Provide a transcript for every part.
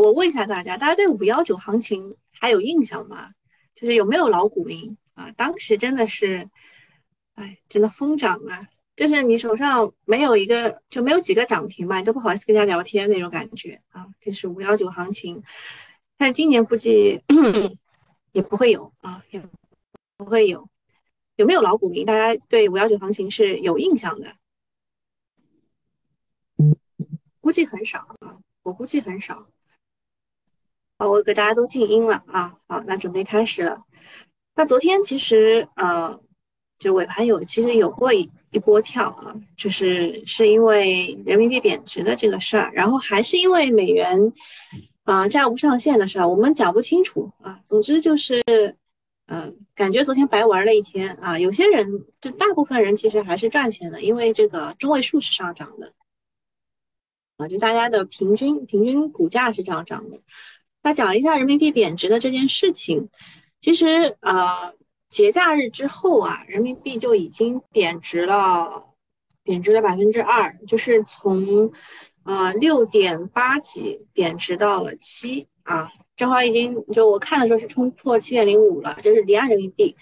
我问一下大家，大家对五幺九行情还有印象吗？就是有没有老股民啊？当时真的是，哎，真的疯涨啊！就是你手上没有一个，就没有几个涨停嘛，你都不好意思跟人家聊天那种感觉啊。这是五幺九行情，但是今年估计 也不会有啊，也不会有。有没有老股民？大家对五幺九行情是有印象的？估计很少啊，我估计很少。好，我给大家都静音了啊。好，那准备开始了。那昨天其实呃，就尾盘有其实有过一一波跳啊，就是是因为人民币贬值的这个事儿，然后还是因为美元啊价无上限的事儿，我们讲不清楚啊。总之就是。嗯，感觉昨天白玩了一天啊！有些人，就大部分人其实还是赚钱的，因为这个中位数是上涨的啊，就大家的平均平均股价是这样涨的。那讲一下人民币贬值的这件事情，其实啊，节假日之后啊，人民币就已经贬值了，贬值了百分之二，就是从呃六点八几贬值到了七啊。正好已经就我看的时候是冲破七点零五了，这是离岸人民币。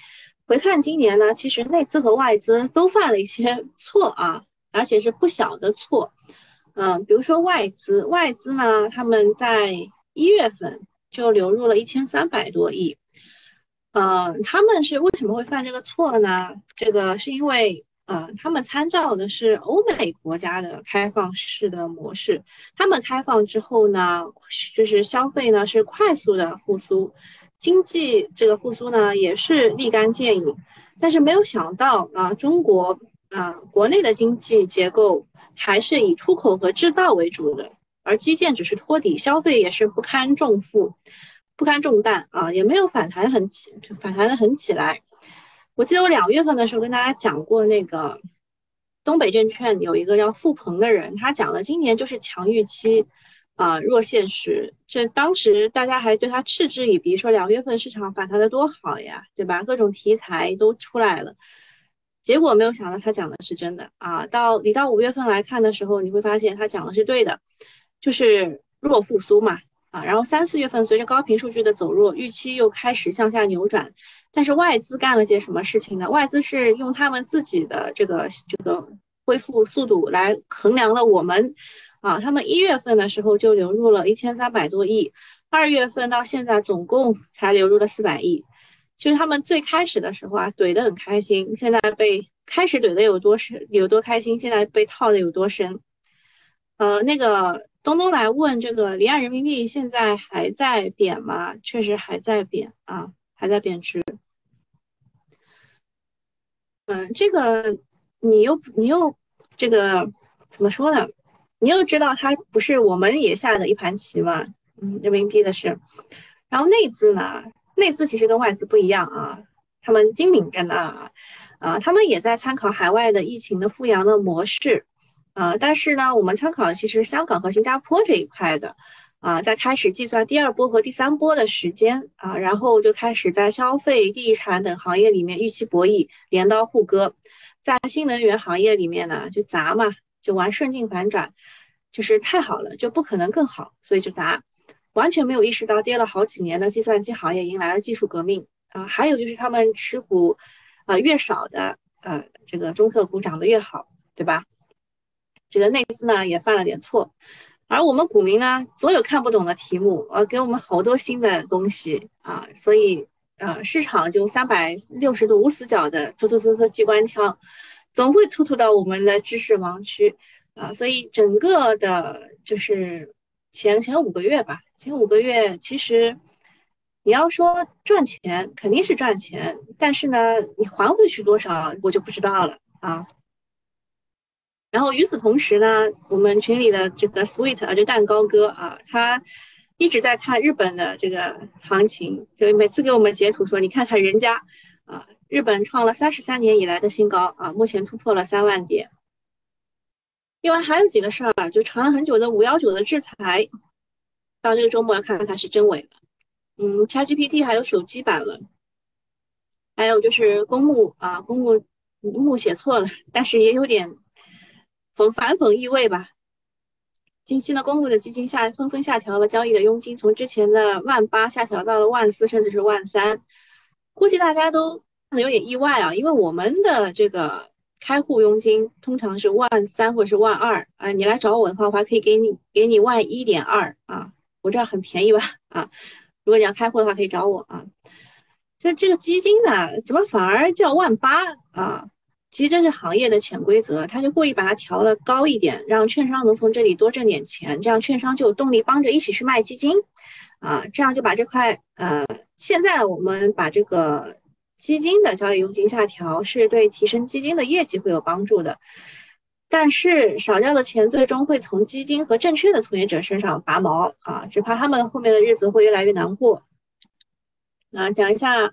回看今年呢，其实内资和外资都犯了一些 错啊，而且是不小的错。嗯，比如说外资，外资呢，他们在一月份就流入了一千三百多亿。嗯，他们是为什么会犯这个错呢？这个是因为。啊，他们参照的是欧美国家的开放式的模式，他们开放之后呢，就是消费呢是快速的复苏，经济这个复苏呢也是立竿见影，但是没有想到啊，中国啊国内的经济结构还是以出口和制造为主的，而基建只是托底，消费也是不堪重负，不堪重担啊，也没有反弹很起，反弹的很起来。我记得我两月份的时候跟大家讲过，那个东北证券有一个叫付鹏的人，他讲了今年就是强预期，啊弱现实。这当时大家还对他嗤之以鼻，说两月份市场反弹的多好呀，对吧？各种题材都出来了。结果没有想到他讲的是真的啊！到你到五月份来看的时候，你会发现他讲的是对的，就是弱复苏嘛，啊，然后三四月份随着高频数据的走弱，预期又开始向下扭转。但是外资干了些什么事情呢？外资是用他们自己的这个这个恢复速度来衡量了我们，啊，他们一月份的时候就流入了一千三百多亿，二月份到现在总共才流入了四百亿，就是他们最开始的时候啊怼得很开心，现在被开始怼的有多深有多开心，现在被套的有多深。呃，那个东东来问这个离岸人民币现在还在贬吗？确实还在贬啊。还在贬值，嗯，这个你又你又这个怎么说呢？你又知道它不是我们也下的一盘棋嘛？嗯，人民币的事，然后内资呢？内资其实跟外资不一样啊，他们精明着呢，啊，他们也在参考海外的疫情的复阳的模式，啊，但是呢，我们参考其实香港和新加坡这一块的。啊，在开始计算第二波和第三波的时间啊，然后就开始在消费、地产等行业里面预期博弈，镰刀互割；在新能源行业里面呢，就砸嘛，就玩顺境反转，就是太好了，就不可能更好，所以就砸，完全没有意识到跌了好几年的计算机行业迎来了技术革命啊。还有就是他们持股啊越少的呃这个中特股涨得越好，对吧？这个内资呢也犯了点错。而我们股民呢，总有看不懂的题目，呃，给我们好多新的东西啊，所以呃，市场就三百六十度无死角的突突突突机关枪，总会突突到我们的知识盲区啊，所以整个的就是前前五个月吧，前五个月其实你要说赚钱肯定是赚钱，但是呢，你还回去多少我就不知道了啊。然后与此同时呢，我们群里的这个 Sweet 啊，就蛋糕哥啊，他一直在看日本的这个行情，就每次给我们截图说，你看看人家啊，日本创了三十三年以来的新高啊，目前突破了三万点。另外还有几个事儿，就传了很久的五幺九的制裁，到这个周末要看看是真伪了。嗯，ChatGPT 还有手机版了，还有就是公募啊，公募募写错了，但是也有点。讽反讽意味吧，近期呢，公募的基金下纷纷下调了交易的佣金，从之前的万八下调到了万四，甚至是万三。估计大家都有点意外啊，因为我们的这个开户佣金通常是万三或者是万二啊，你来找我的话，我还可以给你给你万一点二啊，我这很便宜吧啊？如果你要开户的话，可以找我啊。这这个基金呢，怎么反而叫万八啊？其实这是行业的潜规则，他就故意把它调了高一点，让券商能从这里多挣点钱，这样券商就有动力帮着一起去卖基金，啊，这样就把这块呃，现在我们把这个基金的交易佣金下调，是对提升基金的业绩会有帮助的，但是少掉的钱最终会从基金和证券的从业者身上拔毛啊，只怕他们后面的日子会越来越难过。啊，讲一下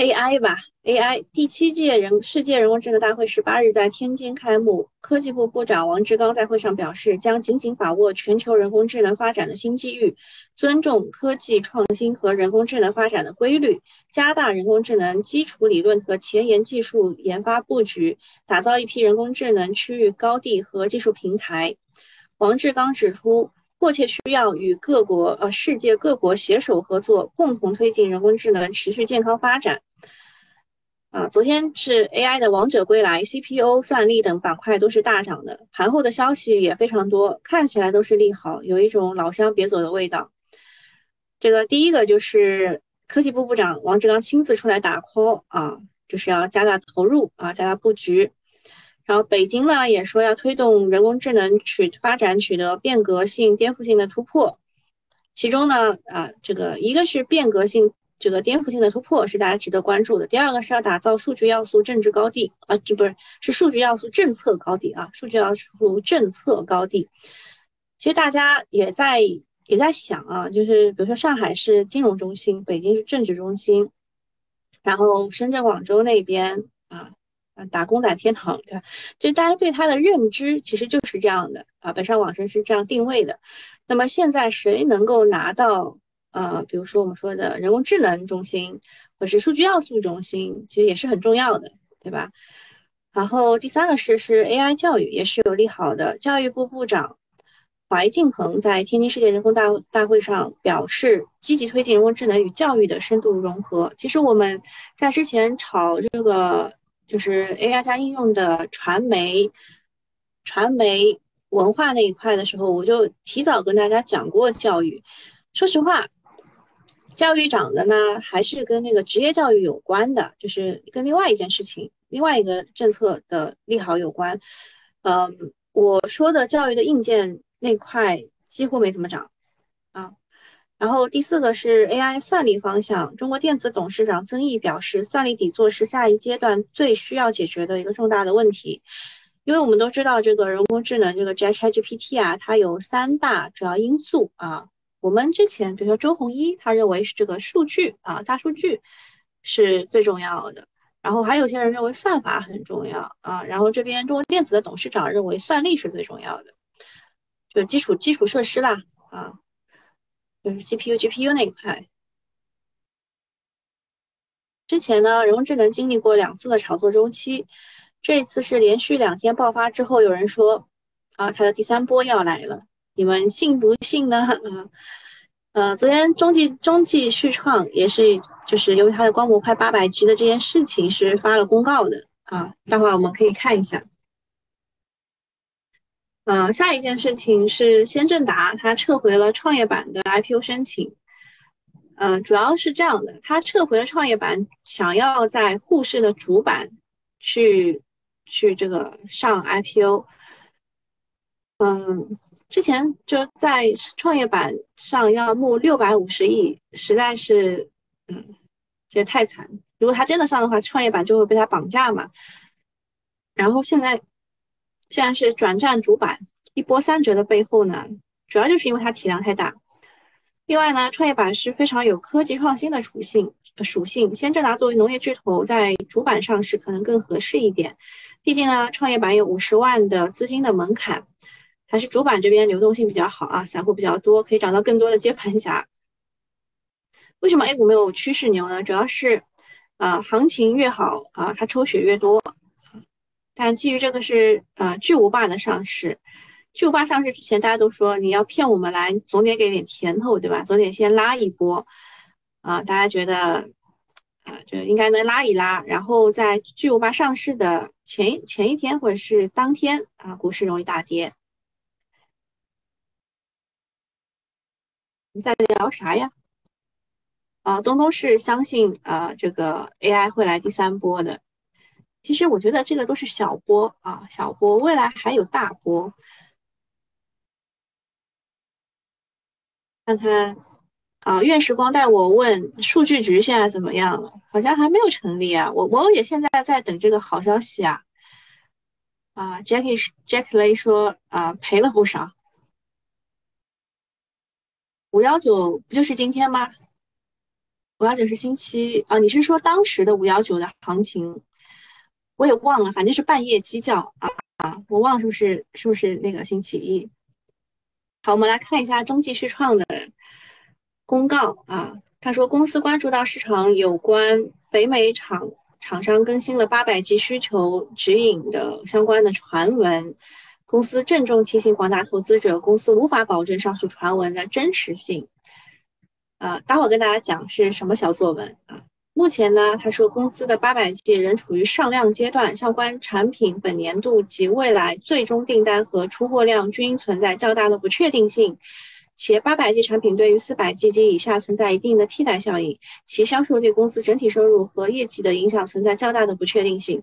AI 吧。AI 第七届人世界人工智能大会十八日在天津开幕。科技部部长王志刚在会上表示，将紧紧把握全球人工智能发展的新机遇，尊重科技创新和人工智能发展的规律，加大人工智能基础理论和前沿技术研发布局，打造一批人工智能区域高地和技术平台。王志刚指出。迫切需要与各国呃世界各国携手合作，共同推进人工智能持续健康发展。啊，昨天是 AI 的王者归来，CPU、算力等板块都是大涨的。盘后的消息也非常多，看起来都是利好，有一种老乡别走的味道。这个第一个就是科技部部长王志刚亲自出来打 call 啊，就是要加大投入啊，加大布局。然后北京呢也说要推动人工智能取发展取得变革性、颠覆性的突破，其中呢啊这个一个是变革性、这个颠覆性的突破是大家值得关注的，第二个是要打造数据要素政治高地啊，这不是是数据要素政策高地啊，数据要素政策高地。其实大家也在也在想啊，就是比如说上海是金融中心，北京是政治中心，然后深圳、广州那边啊。打工仔天堂，对吧？就大家对它的认知其实就是这样的啊。北上广深是这样定位的。那么现在谁能够拿到呃，比如说我们说的人工智能中心，或是数据要素中心，其实也是很重要的，对吧？然后第三个是是 AI 教育，也是有利好的。教育部部长怀敬鹏在天津世界人工大大会上表示，积极推进人工智能与教育的深度融合。其实我们在之前炒这个。就是 AI 加应用的传媒、传媒文化那一块的时候，我就提早跟大家讲过教育。说实话，教育涨的呢，还是跟那个职业教育有关的，就是跟另外一件事情、另外一个政策的利好有关。嗯，我说的教育的硬件那块几乎没怎么涨啊。然后第四个是 AI 算力方向，中国电子董事长曾毅表示，算力底座是下一阶段最需要解决的一个重大的问题。因为我们都知道，这个人工智能这个 ChatGPT 啊，它有三大主要因素啊。我们之前比如说周鸿祎，他认为是这个数据啊，大数据是最重要的。然后还有些人认为算法很重要啊。然后这边中国电子的董事长认为算力是最重要的，就是基础基础设施啦啊。就是 CPU、GPU 那一块。之前呢，人工智能经历过两次的炒作周期，这一次是连续两天爆发之后，有人说啊，它的第三波要来了，你们信不信呢？啊，呃，昨天中继中继续创也是，就是由于它的光模块八百 G 的这件事情是发了公告的啊，待会儿我们可以看一下。嗯，下一件事情是先正达，他撤回了创业板的 IPO 申请。嗯，主要是这样的，他撤回了创业板，想要在沪市的主板去去这个上 IPO。嗯，之前就在创业板上要募六百五十亿，实在是，嗯，这也太惨。如果他真的上的话，创业板就会被他绑架嘛。然后现在。现在是转战主板，一波三折的背后呢，主要就是因为它体量太大。另外呢，创业板是非常有科技创新的属性，属性。先正达作为农业巨头，在主板上市可能更合适一点。毕竟呢，创业板有五十万的资金的门槛，还是主板这边流动性比较好啊，散户比较多，可以找到更多的接盘侠。为什么 A 股没有趋势牛呢？主要是啊，行情越好啊，它抽血越多。但基于这个是呃巨无霸的上市，巨无霸上市之前，大家都说你要骗我们来，总得给点甜头，对吧？总得先拉一波啊！大家觉得啊，就应该能拉一拉，然后在巨无霸上市的前前一天或者是当天啊，股市容易大跌。在聊啥呀？啊，东东是相信啊，这个 AI 会来第三波的。其实我觉得这个都是小波啊，小波，未来还有大波。看看啊，愿时光带我问数据局现在怎么样了？好像还没有成立啊。我我也现在在等这个好消息啊。啊，Jackie Jack Lay 说啊，赔了不少。五幺九不就是今天吗？五幺九是星期啊？你是说当时的五幺九的行情？我也忘了，反正是半夜鸡叫啊啊！我忘了是不是是不是那个星期一？好，我们来看一下中继续创的公告啊。他说，公司关注到市场有关北美厂厂商更新了八百 G 需求指引的相关的传闻，公司郑重提醒广大投资者，公司无法保证上述传闻的真实性。啊，待会儿跟大家讲是什么小作文啊。目前呢，他说公司的八百 G 仍处于上量阶段，相关产品本年度及未来最终订单和出货量均存在较大的不确定性，且八百 G 产品对于四百 G 及以下存在一定的替代效应，其销售对公司整体收入和业绩的影响存在较大的不确定性。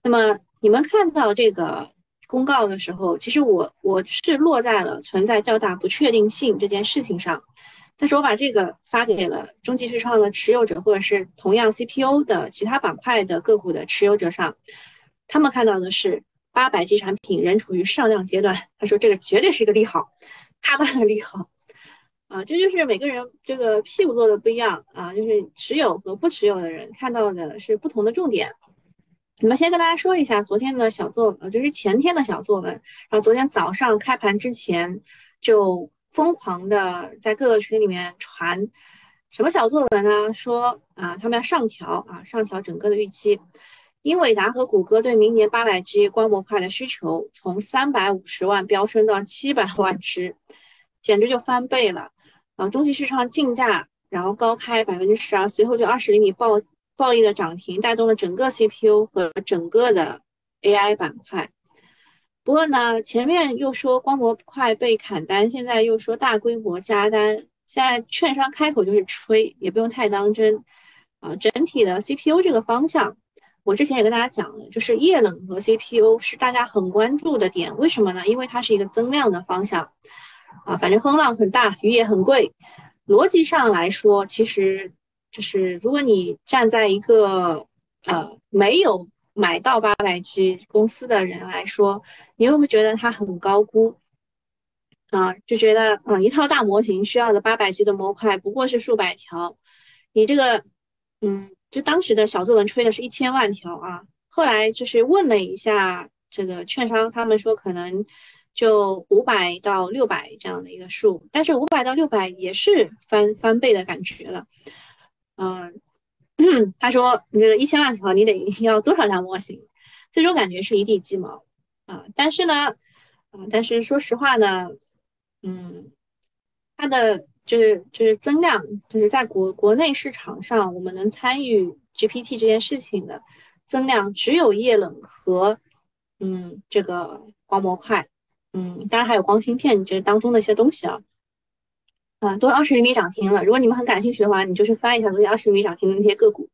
那么你们看到这个公告的时候，其实我我是落在了存在较大不确定性这件事情上。但是我把这个发给了中继续创的持有者，或者是同样 CPU 的其他板块的个股的持有者上，他们看到的是八百 G 产品仍处于上量阶段。他说这个绝对是一个利好，大大的利好啊！这就是每个人这个屁股做的不一样啊，就是持有和不持有的人看到的是不同的重点。我们先跟大家说一下昨天的小作，呃，就是前天的小作文，然后昨天早上开盘之前就。疯狂的在各个群里面传什么小作文呢？说啊，他们要上调啊，上调整个的预期。英伟达和谷歌对明年八百 G 光模块的需求从三百五十万飙升到七百万只，简直就翻倍了啊！中期续创竞价，然后高开百分之十二，随后就二十厘米暴暴力的涨停，带动了整个 CPU 和整个的 AI 板块。不过呢，前面又说光模块被砍单，现在又说大规模加单，现在券商开口就是吹，也不用太当真啊。整体的 CPU 这个方向，我之前也跟大家讲了，就是液冷和 CPU 是大家很关注的点。为什么呢？因为它是一个增量的方向啊，反正风浪很大，鱼也很贵。逻辑上来说，其实就是如果你站在一个呃没有。买到八百 G 公司的人来说，你会不会觉得它很高估啊？就觉得啊，一套大模型需要的八百 G 的模块不过是数百条，你这个，嗯，就当时的小作文吹的是一千万条啊。后来就是问了一下这个券商，他们说可能就五百到六百这样的一个数，但是五百到六百也是翻翻倍的感觉了，嗯。他说：“你这个一千万条，你得 要多少大模型？最终感觉是一地鸡毛啊！但是呢，啊，但是说实话呢，嗯，它的就是就是增量，就是在国国内市场上，我们能参与 GPT 这件事情的增量，只有液冷和嗯这个光模块，嗯，当然还有光芯片这当中的一些东西啊。”啊，都是二十厘米涨停了。如果你们很感兴趣的话，你就去翻一下昨天二十厘米涨停的那些个股。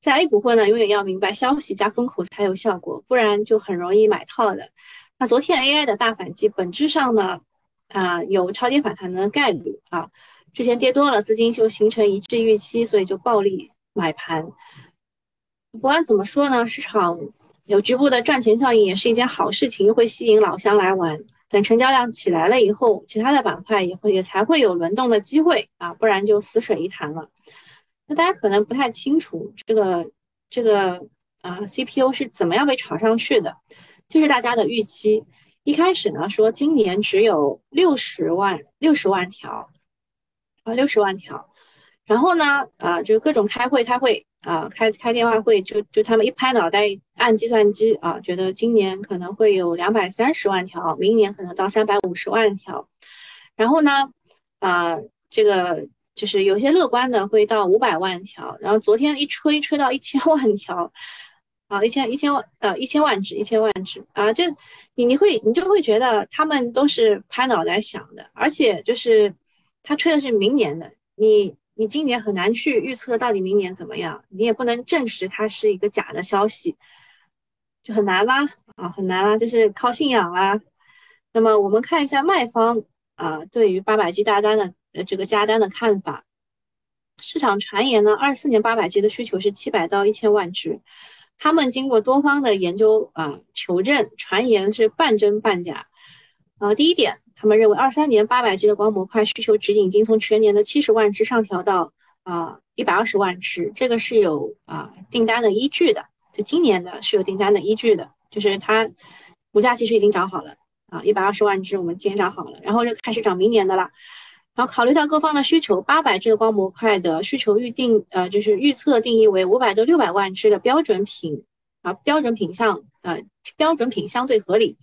在 A 股混呢，永远要明白消息加风口才有效果，不然就很容易买套的。那昨天 AI 的大反击，本质上呢，啊，有超跌反弹的概率啊。之前跌多了，资金就形成一致预期，所以就暴力买盘。不管怎么说呢，市场有局部的赚钱效应也是一件好事情，会吸引老乡来玩。等成交量起来了以后，其他的板块也会也才会有轮动的机会啊，不然就死水一潭了。那大家可能不太清楚这个这个啊 CPU 是怎么样被炒上去的，就是大家的预期。一开始呢说今年只有六十万六十万条啊六十万条，然后呢啊就是各种开会开会啊开开电话会，就就他们一拍脑袋按计算机啊，觉得今年可能会有两百三十万条，明年可能到三百五十万条。然后呢，啊，这个就是有些乐观的会到五百万条。然后昨天一吹吹到一千万条，啊，一千一千万呃一千万只一千万只啊，这你你会你就会觉得他们都是拍脑袋想的，而且就是他吹的是明年的你。你今年很难去预测到底明年怎么样，你也不能证实它是一个假的消息，就很难啦啊，很难啦，就是靠信仰啦。那么我们看一下卖方啊对于八百 G 大单的呃这个加单的看法，市场传言呢，二四年八百 G 的需求是七百到一千万只，他们经过多方的研究啊求证，传言是半真半假啊。第一点。他们认为，二三年八百 G 的光模块需求指引已经从全年的七十万只上调到啊一百二十万只，这个是有啊订单的依据的。就今年的是有订单的依据的，就是它股价其实已经涨好了啊，一百二十万只我们今天涨好了，然后就开始涨明年的了。然后考虑到各方的需求，八百 G 的光模块的需求预定呃就是预测定义为五百到六百万只的标准品啊标准品相呃标准品相对合理。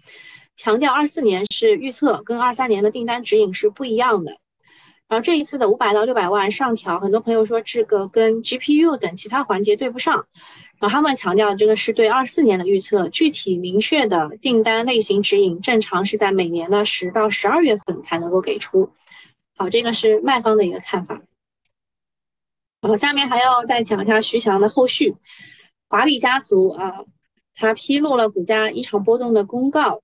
强调二四年是预测，跟二三年的订单指引是不一样的。然后这一次的五百到六百万上调，很多朋友说这个跟 GPU 等其他环节对不上。然后他们强调这个是对二四年的预测，具体明确的订单类型指引，正常是在每年的十到十二月份才能够给出。好，这个是卖方的一个看法。然后下面还要再讲一下徐翔的后续，华丽家族啊，他披露了股价异常波动的公告。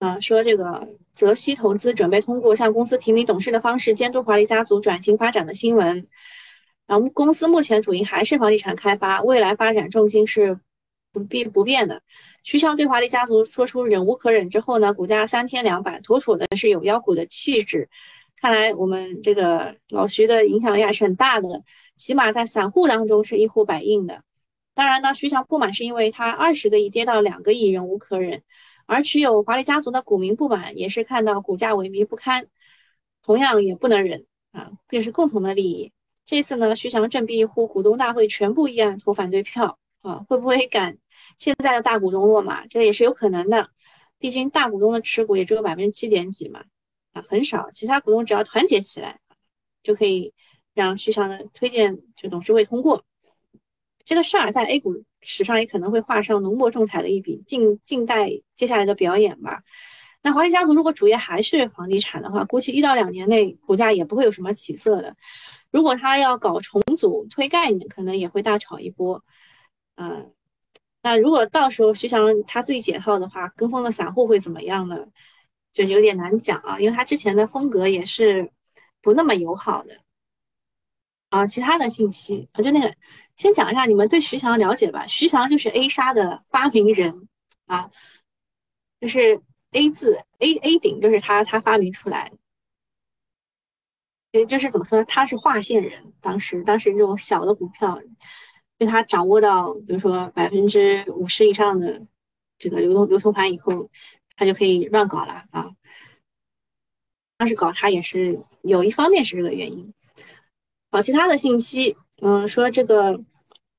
啊，说这个泽熙投资准备通过向公司提名董事的方式监督华丽家族转型发展的新闻。然后公司目前主营还是房地产开发，未来发展重心是不变不变的。徐翔对华丽家族说出忍无可忍之后呢，股价三天两板，妥妥的是有妖股的气质。看来我们这个老徐的影响力还是很大的，起码在散户当中是一呼百应的。当然呢，徐翔不满是因为他二十个亿跌到两个亿，忍无可忍。而持有华丽家族的股民不满，也是看到股价萎靡不堪，同样也不能忍啊，这是共同的利益。这次呢，徐翔振臂一呼，股东大会全部议案投反对票啊，会不会赶现在的大股东落马？这也是有可能的，毕竟大股东的持股也只有百分之七点几嘛，啊，很少，其他股东只要团结起来，就可以让徐翔的推荐就董事会通过。这个事儿在 A 股史上也可能会画上浓墨重彩的一笔，静静待接下来的表演吧。那华丽家族如果主业还是房地产的话，估计一到两年内股价也不会有什么起色的。如果他要搞重组推概念，可能也会大炒一波。嗯，那如果到时候徐翔他自己解套的话，跟风的散户会怎么样呢？就是有点难讲啊，因为他之前的风格也是不那么友好的。啊，其他的信息啊，就那个。先讲一下你们对徐翔了解吧。徐翔就是 A 杀的发明人啊，就是 A 字 A A 顶，就是他他发明出来的。就是怎么说？他是划线人。当时当时这种小的股票，被他掌握到，比如说百分之五十以上的这个流动流通盘以后，他就可以乱搞了啊。当时搞他也是有一方面是这个原因。好，其他的信息，嗯，说这个。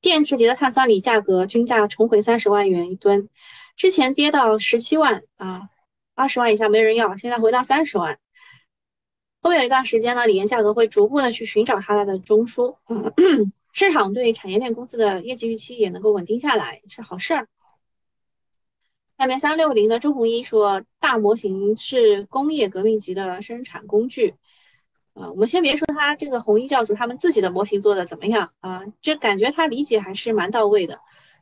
电池级的碳酸锂价格均价重回三十万元一吨，之前跌到十七万啊，二十万以下没人要，现在回到三十万。后面有一段时间呢，锂盐价格会逐步的去寻找它的中枢，市场对产业链公司的业绩预期也能够稳定下来，是好事儿。下面三六零的周鸿祎说，大模型是工业革命级的生产工具。啊，我们先别说他这个红衣教主他们自己的模型做的怎么样啊，这感觉他理解还是蛮到位的。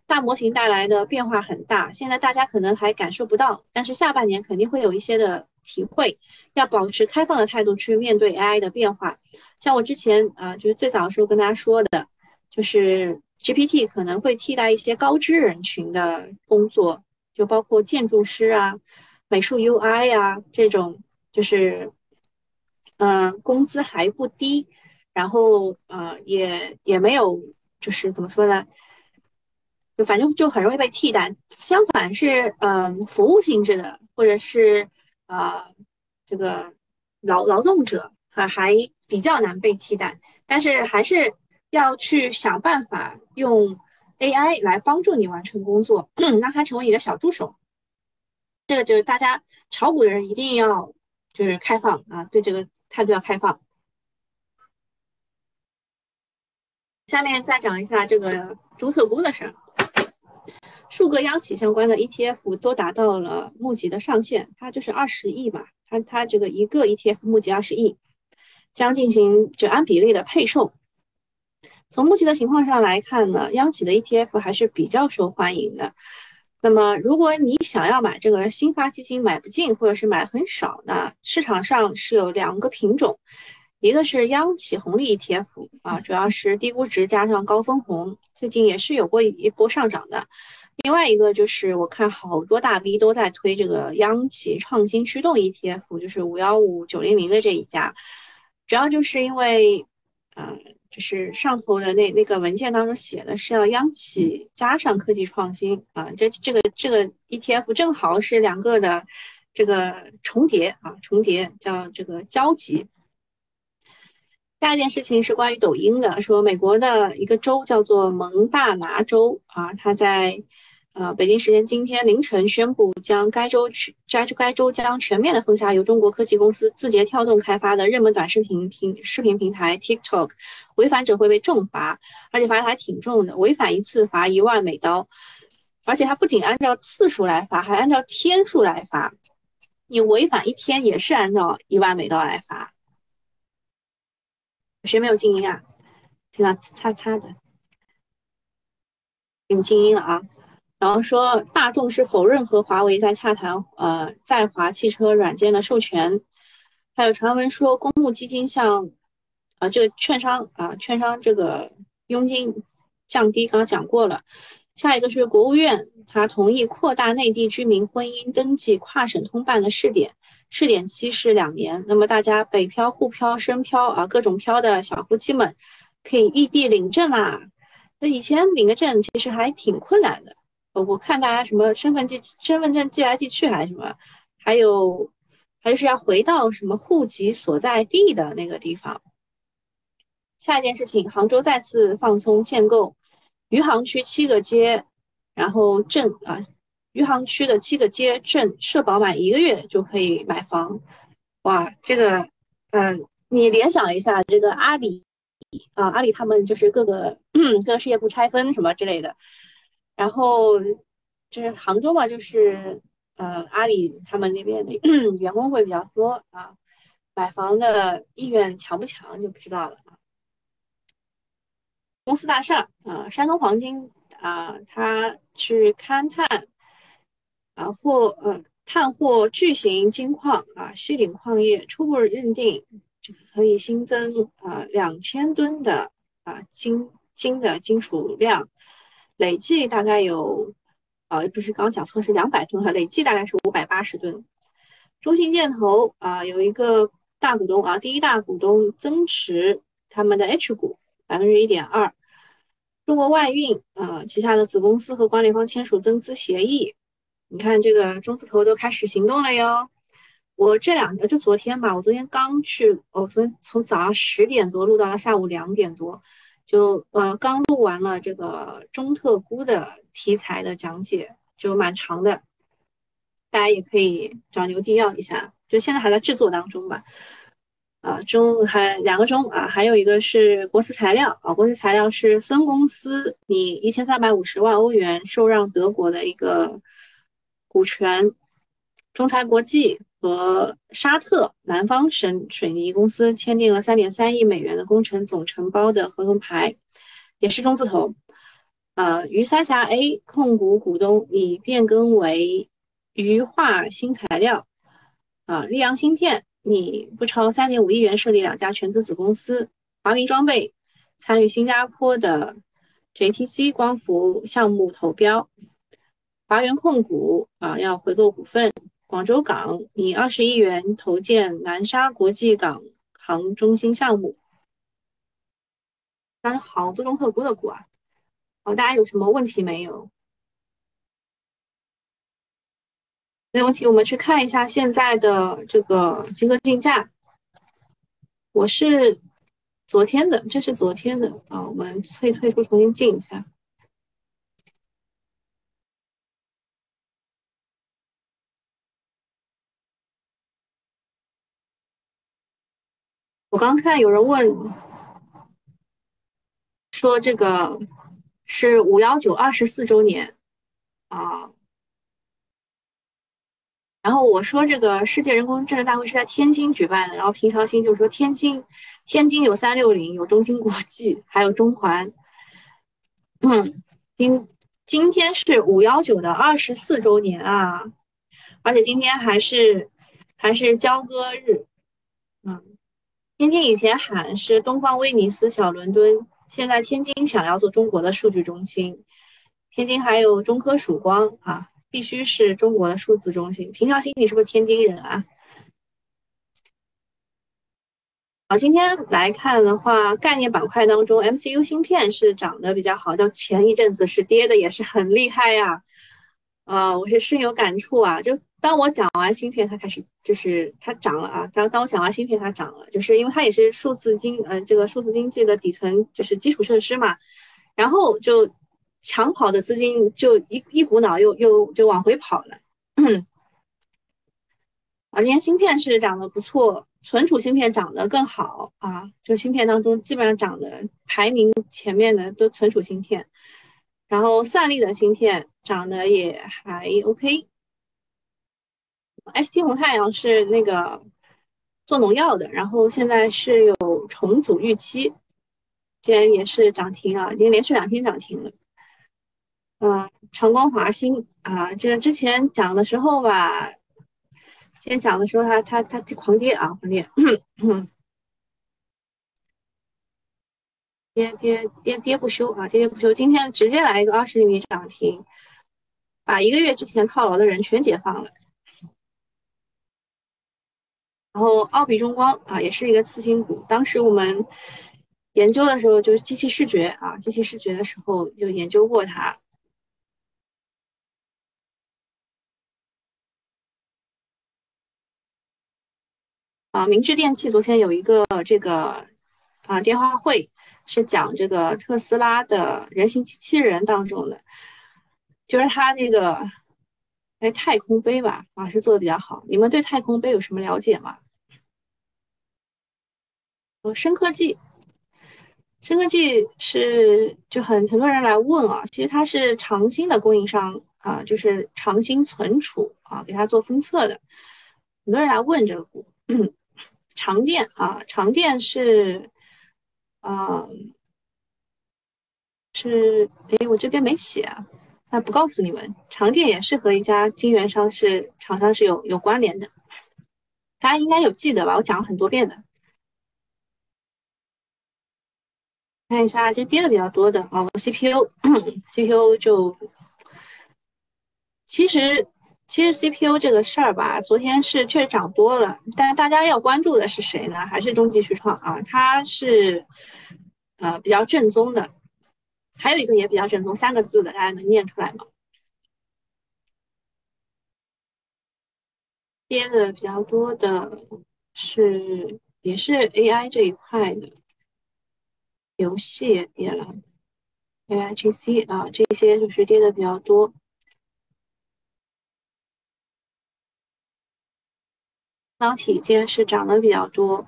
大模型带来的变化很大，现在大家可能还感受不到，但是下半年肯定会有一些的体会。要保持开放的态度去面对 AI 的变化。像我之前啊，就是最早的时候跟大家说的，就是 GPT 可能会替代一些高知人群的工作，就包括建筑师啊、美术 UI 啊这种，就是。嗯，工资还不低，然后呃，也也没有，就是怎么说呢？就反正就很容易被替代。相反是，嗯，服务性质的，或者是呃，这个劳劳动者啊，还比较难被替代。但是还是要去想办法用 AI 来帮助你完成工作，让它成为你的小助手。这个就是大家炒股的人一定要就是开放啊，对这个态度要开放。下面再讲一下这个中特估的事儿。数个央企相关的 ETF 都达到了募集的上限，它就是二十亿嘛，它它这个一个 ETF 募集二十亿，将进行就按比例的配售。从目前的情况上来看呢，央企的 ETF 还是比较受欢迎的。那么，如果你想要买这个新发基金买不进，或者是买很少，那市场上是有两个品种，一个是央企红利 ETF 啊，主要是低估值加上高分红，最近也是有过一波上涨的。另外一个就是我看好多大 V 都在推这个央企创新驱动 ETF，就是五幺五九零零的这一家，主要就是因为，嗯，就是上头的那那个文件当中写的是要央企加上科技创新啊，这这个这个 ETF 正好是两个的这个重叠啊，重叠叫这个交集。第二件事情是关于抖音的，说美国的一个州叫做蒙大拿州啊，它在。呃，北京时间今天凌晨宣布，将该州全该该州将全面的封杀由中国科技公司字节跳动开发的热门短视频平视频平台 TikTok，违反者会被重罚，而且罚的还挺重的，违反一次罚一万美刀，而且它不仅按照次数来罚，还按照天数来罚，你违反一天也是按照一万美刀来罚。谁没有静音啊？听到擦擦的，给你静音了啊。然后说，大众是否认和华为在洽谈呃在华汽车软件的授权？还有传闻说，公募基金向啊这个券商啊券商这个佣金降低，刚刚讲过了。下一个是国务院，他同意扩大内地居民婚姻登记跨省通办的试点，试点期是两年。那么大家北漂、沪漂、深漂啊各种漂的小夫妻们，可以异地领证啦。那以前领个证其实还挺困难的。我看大家什么身份寄身份证寄来寄去还是什么，还有还是要回到什么户籍所在地的那个地方。下一件事情，杭州再次放松限购，余杭区七个街，然后镇啊，余杭区的七个街镇社保满一个月就可以买房。哇，这个嗯，你联想一下，这个阿里啊，阿里他们就是各个 各个事业部拆分什么之类的。然后就是杭州嘛，就是呃阿里他们那边的 员工会比较多啊，买房的意愿强不强就不知道了啊。公司大厦啊，山东黄金啊，他去勘探啊或呃探获巨型金矿啊，西岭矿业初步认定这个可以新增啊两千吨的啊金金的金属量。累计大概有，呃，不是刚讲错是两百吨哈，累计大概是五百八十吨。中信建投啊，有一个大股东啊，第一大股东增持他们的 H 股百分之一点二。中国外运啊，旗下的子公司和管理方签署增资协议，你看这个中字头都开始行动了哟。我这两天就昨天吧，我昨天刚去，我昨天从早上十点多录到了下午两点多。就呃刚录完了这个中特估的题材的讲解，就蛮长的，大家也可以找牛弟要一下。就现在还在制作当中吧，啊中还两个中啊，还有一个是国瓷材料啊，国瓷材料是孙公司，你一千三百五十万欧元受让德国的一个股权，中材国际。和沙特南方省水泥公司签订了三点三亿美元的工程总承包的合同牌，也是中字头。呃，渝三峡 A 控股股东拟变更为渝化新材料。啊，溧阳芯片拟不超三点五亿元设立两家全资子公司。华明装备参与新加坡的 JTC 光伏项目投标。华源控股啊要回购股份。广州港以二十亿元投建南沙国际港航中心项目，但是好多中特估的股啊，好，大家有什么问题没有？没问题，我们去看一下现在的这个集合竞价。我是昨天的，这是昨天的啊，我们退退出，重新进一下。我刚看有人问，说这个是五幺九二十四周年啊。然后我说这个世界人工智能大会是在天津举办的，然后平常心就是说天津，天津有三六零，有中芯国际，还有中环。嗯，今今天是五幺九的二十四周年啊，而且今天还是还是交割日。天津以前喊是东方威尼斯小伦敦，现在天津想要做中国的数据中心。天津还有中科曙光啊。必须是中国的数字中心。平常心，你是不是天津人啊？好，今天来看的话，概念板块当中，MCU 芯片是涨得比较好，就前一阵子是跌的也是很厉害呀。呃，我是深有感触啊。就当我讲完芯片，它开始就是它涨了啊。当当我讲完芯片，它涨了，就是因为它也是数字经呃这个数字经济的底层，就是基础设施嘛。然后就。抢跑的资金就一一股脑又又就往回跑了，啊，今天芯片是涨得不错，存储芯片涨得更好啊，就芯片当中基本上涨的排名前面的都存储芯片，然后算力的芯片涨得也还 OK。ST 红太阳是那个做农药的，然后现在是有重组预期，今天也是涨停啊，已经连续两天涨停了。嗯，长光华兴啊，这个之前讲的时候吧，之前讲的时候，它它它狂跌啊，狂跌，跌跌跌跌不休啊，跌跌不休。今天直接来一个二十厘米涨停，把一个月之前套牢的人全解放了。然后奥比中光啊，也是一个次新股，当时我们研究的时候就是机器视觉啊，机器视觉的时候就研究过它。啊，明治电器昨天有一个这个啊电话会，是讲这个特斯拉的人形机器人当中的，就是它那个哎太空杯吧，啊是做的比较好。你们对太空杯有什么了解吗？呃，深科技，深科技是就很很多人来问啊，其实它是长兴的供应商啊，就是长兴存储啊，给它做封测的，很多人来问这个股。长电啊，长电是，啊，是，哎，我这边没写啊，那不告诉你们。长电也是和一家晶圆商是厂商是有有关联的，大家应该有记得吧？我讲了很多遍的。看一下，这跌的比较多的啊，CPU，CPU 就，其实。其实 CPU 这个事儿吧，昨天是确实涨多了，但是大家要关注的是谁呢？还是中继续创啊？它是呃比较正宗的，还有一个也比较正宗，三个字的，大家能念出来吗？跌的比较多的是也是 AI 这一块的，游戏也跌了，AIGC 啊这些就是跌的比较多。导体今天是涨的比较多，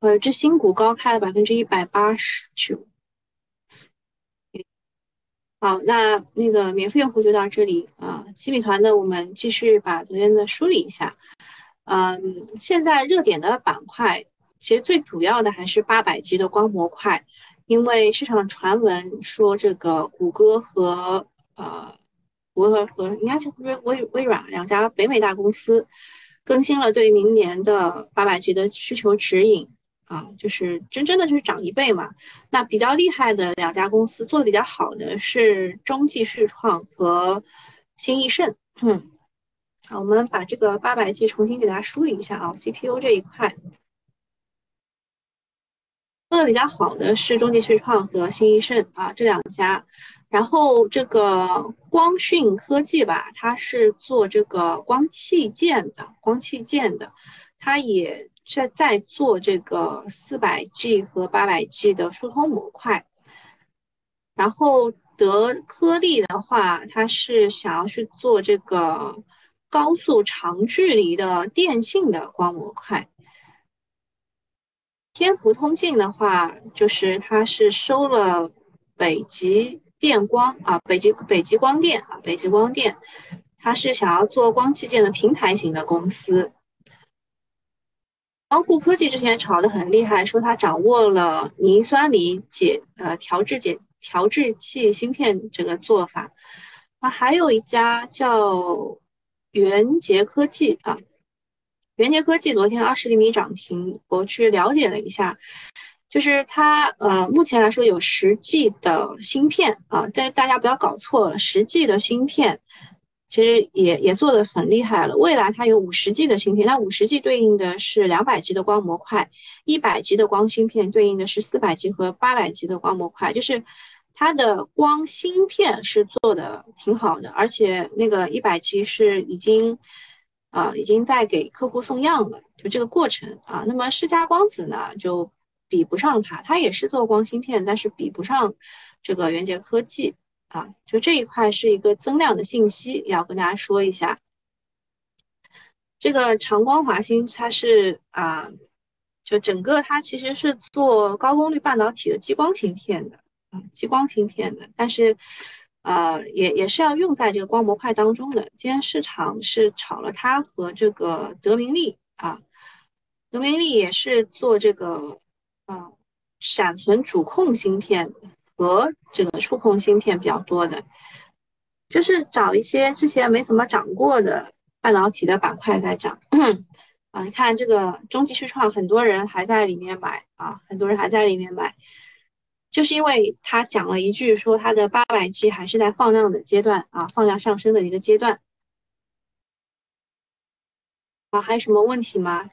呃，这新股高开了百分之一百八十九。好，那那个免费用户就到这里啊。新米团的，我们继续把昨天的梳理一下。嗯，现在热点的板块，其实最主要的还是八百 G 的光模块，因为市场传闻说这个谷歌和呃，谷歌和应该是微微微软两家北美大公司。更新了对明年的八百 G 的需求指引啊，就是真真的就是涨一倍嘛。那比较厉害的两家公司做的比较好的是中继续创和新易盛。嗯，好，我们把这个八百 G 重新给大家梳理一下啊，CPU 这一块做的比较好的是中继续创和新易盛啊这两家。然后这个光讯科技吧，它是做这个光器件的，光器件的，它也在在做这个四百 G 和八百 G 的疏通模块。然后德科利的话，它是想要去做这个高速长距离的电信的光模块。天福通信的话，就是它是收了北极电光啊，北极北极光电啊，北极光电，它是想要做光器件的平台型的公司。光酷科技之前炒得很厉害，说它掌握了磷酸锂解呃调制解调制器芯片这个做法。啊，还有一家叫元杰科技啊。元杰科技昨天二十厘米涨停，我去了解了一下，就是它呃目前来说有十 G 的芯片啊，但大家不要搞错了，十 G 的芯片其实也也做的很厉害了。未来它有五十 G 的芯片，那五十 G 对应的是两百 G 的光模块，一百 G 的光芯片对应的是四百 G 和八百 G 的光模块，就是它的光芯片是做的挺好的，而且那个一百 G 是已经。啊，已经在给客户送样了，就这个过程啊。那么世嘉光子呢，就比不上它，它也是做光芯片，但是比不上这个元杰科技啊。就这一块是一个增量的信息，要跟大家说一下。这个长光华星它是啊，就整个它其实是做高功率半导体的激光芯片的啊，激光芯片的，但是。呃，也也是要用在这个光模块当中的。今天市场是炒了它和这个德明利啊，德明利也是做这个呃闪存主控芯片和这个触控芯片比较多的，就是找一些之前没怎么涨过的半导体的板块在涨。啊，你看这个中极旭创，很多人还在里面买啊，很多人还在里面买。就是因为他讲了一句，说他的八百 G 还是在放量的阶段啊，放量上升的一个阶段。啊，还有什么问题吗？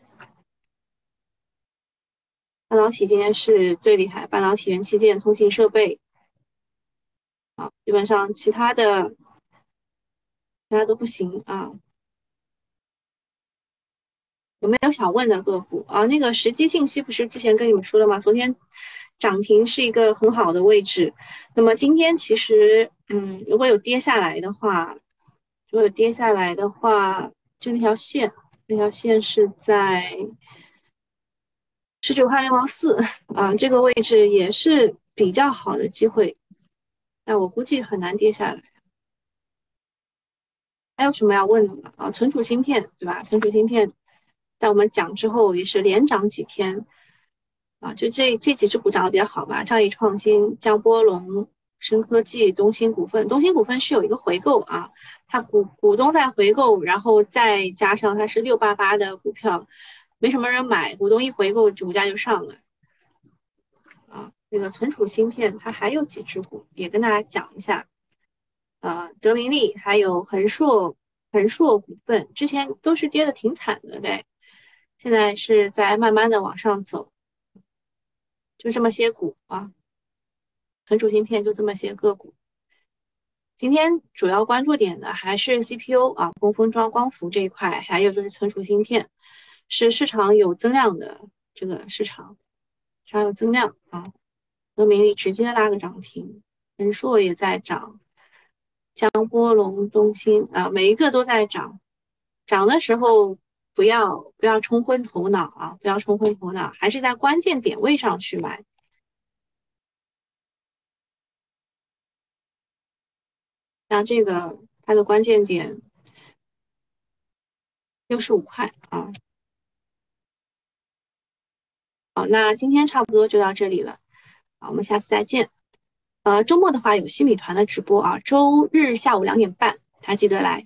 半导体今天是最厉害，半导体、元器件、通信设备，啊，基本上其他的，其他都不行啊。有没有想问的个股啊？那个时机信息不是之前跟你们说了吗？昨天。涨停是一个很好的位置，那么今天其实，嗯，如果有跌下来的话，如果有跌下来的话，就那条线，那条线是在十九块六毛四啊，这个位置也是比较好的机会，但我估计很难跌下来。还有什么要问的吗？啊，存储芯片对吧？存储芯片在我们讲之后也是连涨几天。啊，就这这几只股涨得比较好吧？兆易创新、江波龙、深科技、东兴股份。东兴股份是有一个回购啊，它股股东在回购，然后再加上它是六八八的股票，没什么人买，股东一回购，股价就上了。那个存储芯片，它还有几只股，也跟大家讲一下。呃，德明利还有恒硕，恒硕股份之前都是跌的挺惨的嘞，现在是在慢慢的往上走。就这么些股啊，存储芯片就这么些个股。今天主要关注点的还是 CPU 啊，工封装、光伏这一块，还有就是存储芯片，是市场有增量的这个市场，市场有增量啊。德明利直接拉个涨停，人硕也在涨，江波龙、东兴啊，每一个都在涨，涨的时候。不要不要冲昏头脑啊！不要冲昏头脑，还是在关键点位上去买。像这个它的关键点六十五块啊。好，那今天差不多就到这里了，好，我们下次再见。呃，周末的话有新米团的直播啊，周日下午两点半，大家记得来。